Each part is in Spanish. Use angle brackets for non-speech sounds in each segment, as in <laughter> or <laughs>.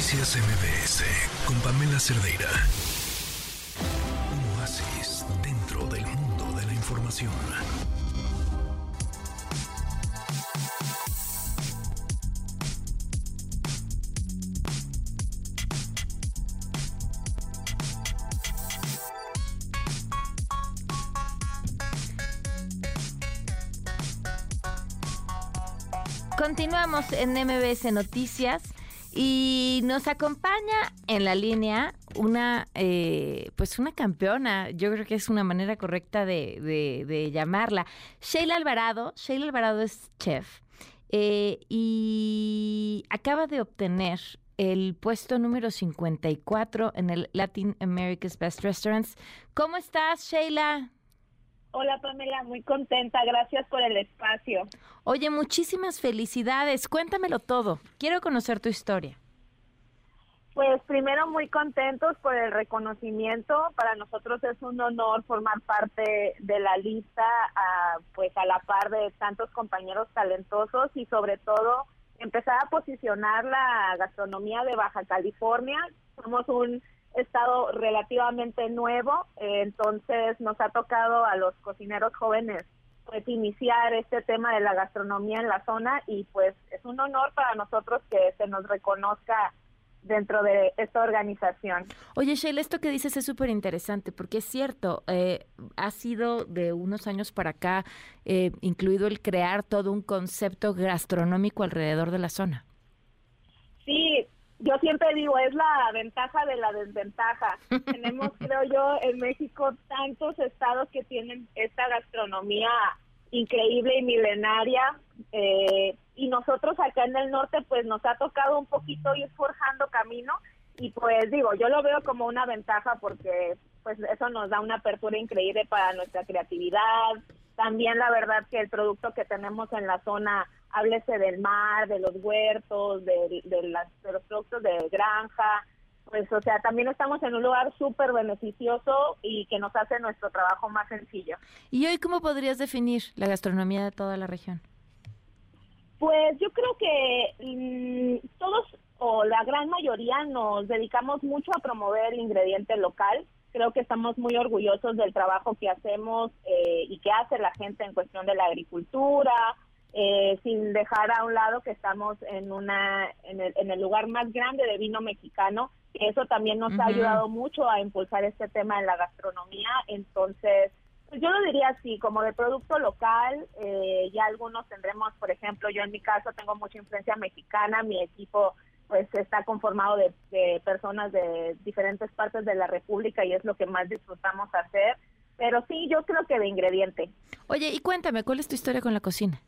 Noticias MBS con Pamela Cerdeira. Un oasis dentro del mundo de la información. Continuamos en MBS Noticias y nos acompaña en la línea una, eh, pues una campeona, yo creo que es una manera correcta de, de, llamarla, Sheila Alvarado. Sheila Alvarado es chef eh, y acaba de obtener el puesto número 54 en el Latin America's Best Restaurants. ¿Cómo estás, Sheila? Hola Pamela, muy contenta, gracias por el espacio. Oye, muchísimas felicidades, cuéntamelo todo, quiero conocer tu historia. Pues primero muy contentos por el reconocimiento, para nosotros es un honor formar parte de la lista, pues a la par de tantos compañeros talentosos y sobre todo empezar a posicionar la gastronomía de Baja California. Somos un estado relativamente nuevo, eh, entonces nos ha tocado a los cocineros jóvenes pues iniciar este tema de la gastronomía en la zona y pues es un honor para nosotros que se nos reconozca dentro de esta organización. Oye, Sheila, esto que dices es súper interesante porque es cierto, eh, ha sido de unos años para acá eh, incluido el crear todo un concepto gastronómico alrededor de la zona. Yo siempre digo, es la ventaja de la desventaja. <laughs> Tenemos, creo yo, en México tantos estados que tienen esta gastronomía increíble y milenaria. Eh, y nosotros acá en el norte, pues nos ha tocado un poquito ir forjando camino. Y pues digo, yo lo veo como una ventaja porque pues eso nos da una apertura increíble para nuestra creatividad. También la verdad que el producto que tenemos en la zona háblese del mar, de los huertos, de, las, de los productos de granja, pues o sea, también estamos en un lugar súper beneficioso y que nos hace nuestro trabajo más sencillo. ¿Y hoy cómo podrías definir la gastronomía de toda la región? Pues yo creo que mm, todos o la gran mayoría nos dedicamos mucho a promover el ingrediente local. Creo que estamos muy orgullosos del trabajo que hacemos eh, y que hace la gente en cuestión de la agricultura, eh, sin dejar a un lado que estamos en una en el, en el lugar más grande de vino mexicano que eso también nos ha ayudado mucho a impulsar este tema en la gastronomía. Entonces pues yo lo diría así como de producto local eh, ya algunos tendremos por ejemplo yo en mi caso tengo mucha influencia mexicana mi equipo pues está conformado de, de personas de diferentes partes de la república y es lo que más disfrutamos hacer. Pero sí yo creo que de ingrediente. Oye y cuéntame cuál es tu historia con la cocina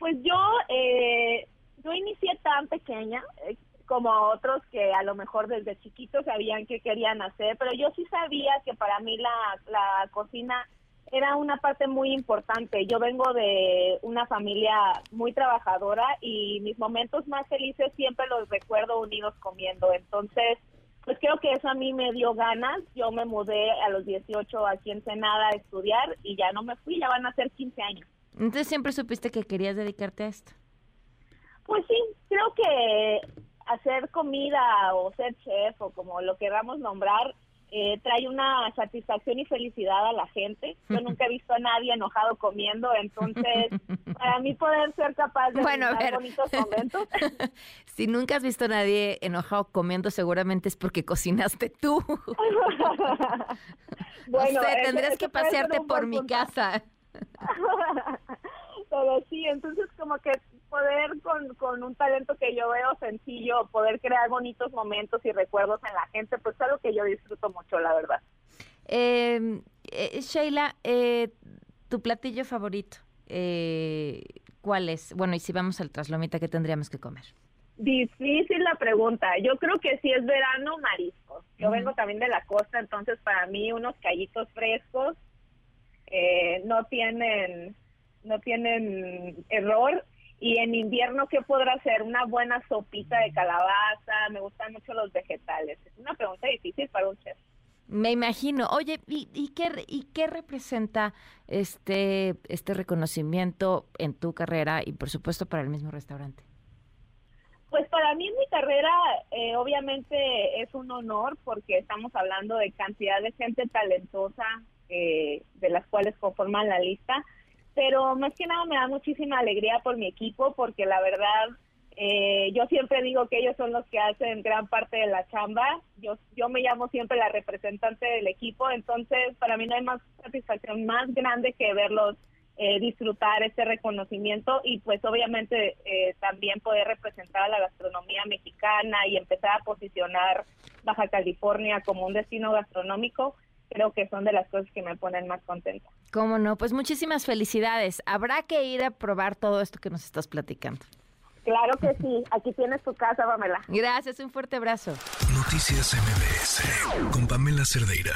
pues yo, eh, yo inicié tan pequeña eh, como otros que a lo mejor desde chiquitos sabían qué querían hacer, pero yo sí sabía que para mí la, la cocina era una parte muy importante. Yo vengo de una familia muy trabajadora y mis momentos más felices siempre los recuerdo unidos comiendo. Entonces, pues creo que eso a mí me dio ganas. Yo me mudé a los 18 aquí en Senada a estudiar y ya no me fui, ya van a ser 15 años. Entonces siempre supiste que querías dedicarte a esto. Pues sí, creo que hacer comida o ser chef o como lo queramos nombrar eh, trae una satisfacción y felicidad a la gente. Yo <laughs> nunca he visto a nadie enojado comiendo, entonces para mí poder ser capaz de bueno, bonitos momentos. <laughs> si nunca has visto a nadie enojado comiendo, seguramente es porque cocinaste tú. <laughs> bueno, tendrías que pasearte por mi casa. Pero sí, entonces como que con, un talento que yo veo sencillo, poder crear bonitos momentos y recuerdos en la gente, pues es algo que yo disfruto mucho, la verdad. Em, eh, Sheila, eh, tu platillo favorito, eh, ¿cuál es? Bueno, y si vamos al traslomita, ¿qué tendríamos que comer? Difícil la pregunta. Yo creo que si es verano, mariscos. Yo vengo también de la costa, entonces para mí unos callitos frescos eh, no tienen no tienen error y en invierno qué podrá ser una buena sopita de calabaza me gustan mucho los vegetales es una pregunta difícil para un chef me imagino. Oye, ¿y, y, qué, ¿y qué representa este, este reconocimiento en tu carrera y por supuesto para el mismo restaurante? Pues para mí en mi carrera eh, obviamente es un honor porque estamos hablando de cantidad de gente talentosa eh, de las cuales conforman la lista, pero más que nada me da muchísima alegría por mi equipo porque la verdad eh, yo siempre digo que ellos son los que hacen gran parte de la chamba. Yo, yo me llamo siempre la representante del equipo, entonces para mí no hay más satisfacción más grande que verlos eh, disfrutar este reconocimiento y pues obviamente eh, también poder representar a la gastronomía mexicana y empezar a posicionar Baja California como un destino gastronómico creo que son de las cosas que me ponen más contenta. ¿Cómo no? Pues muchísimas felicidades. Habrá que ir a probar todo esto que nos estás platicando. Claro que sí. Aquí tienes tu casa, Pamela. Gracias, un fuerte abrazo. Noticias MBS con Pamela Cerdeira.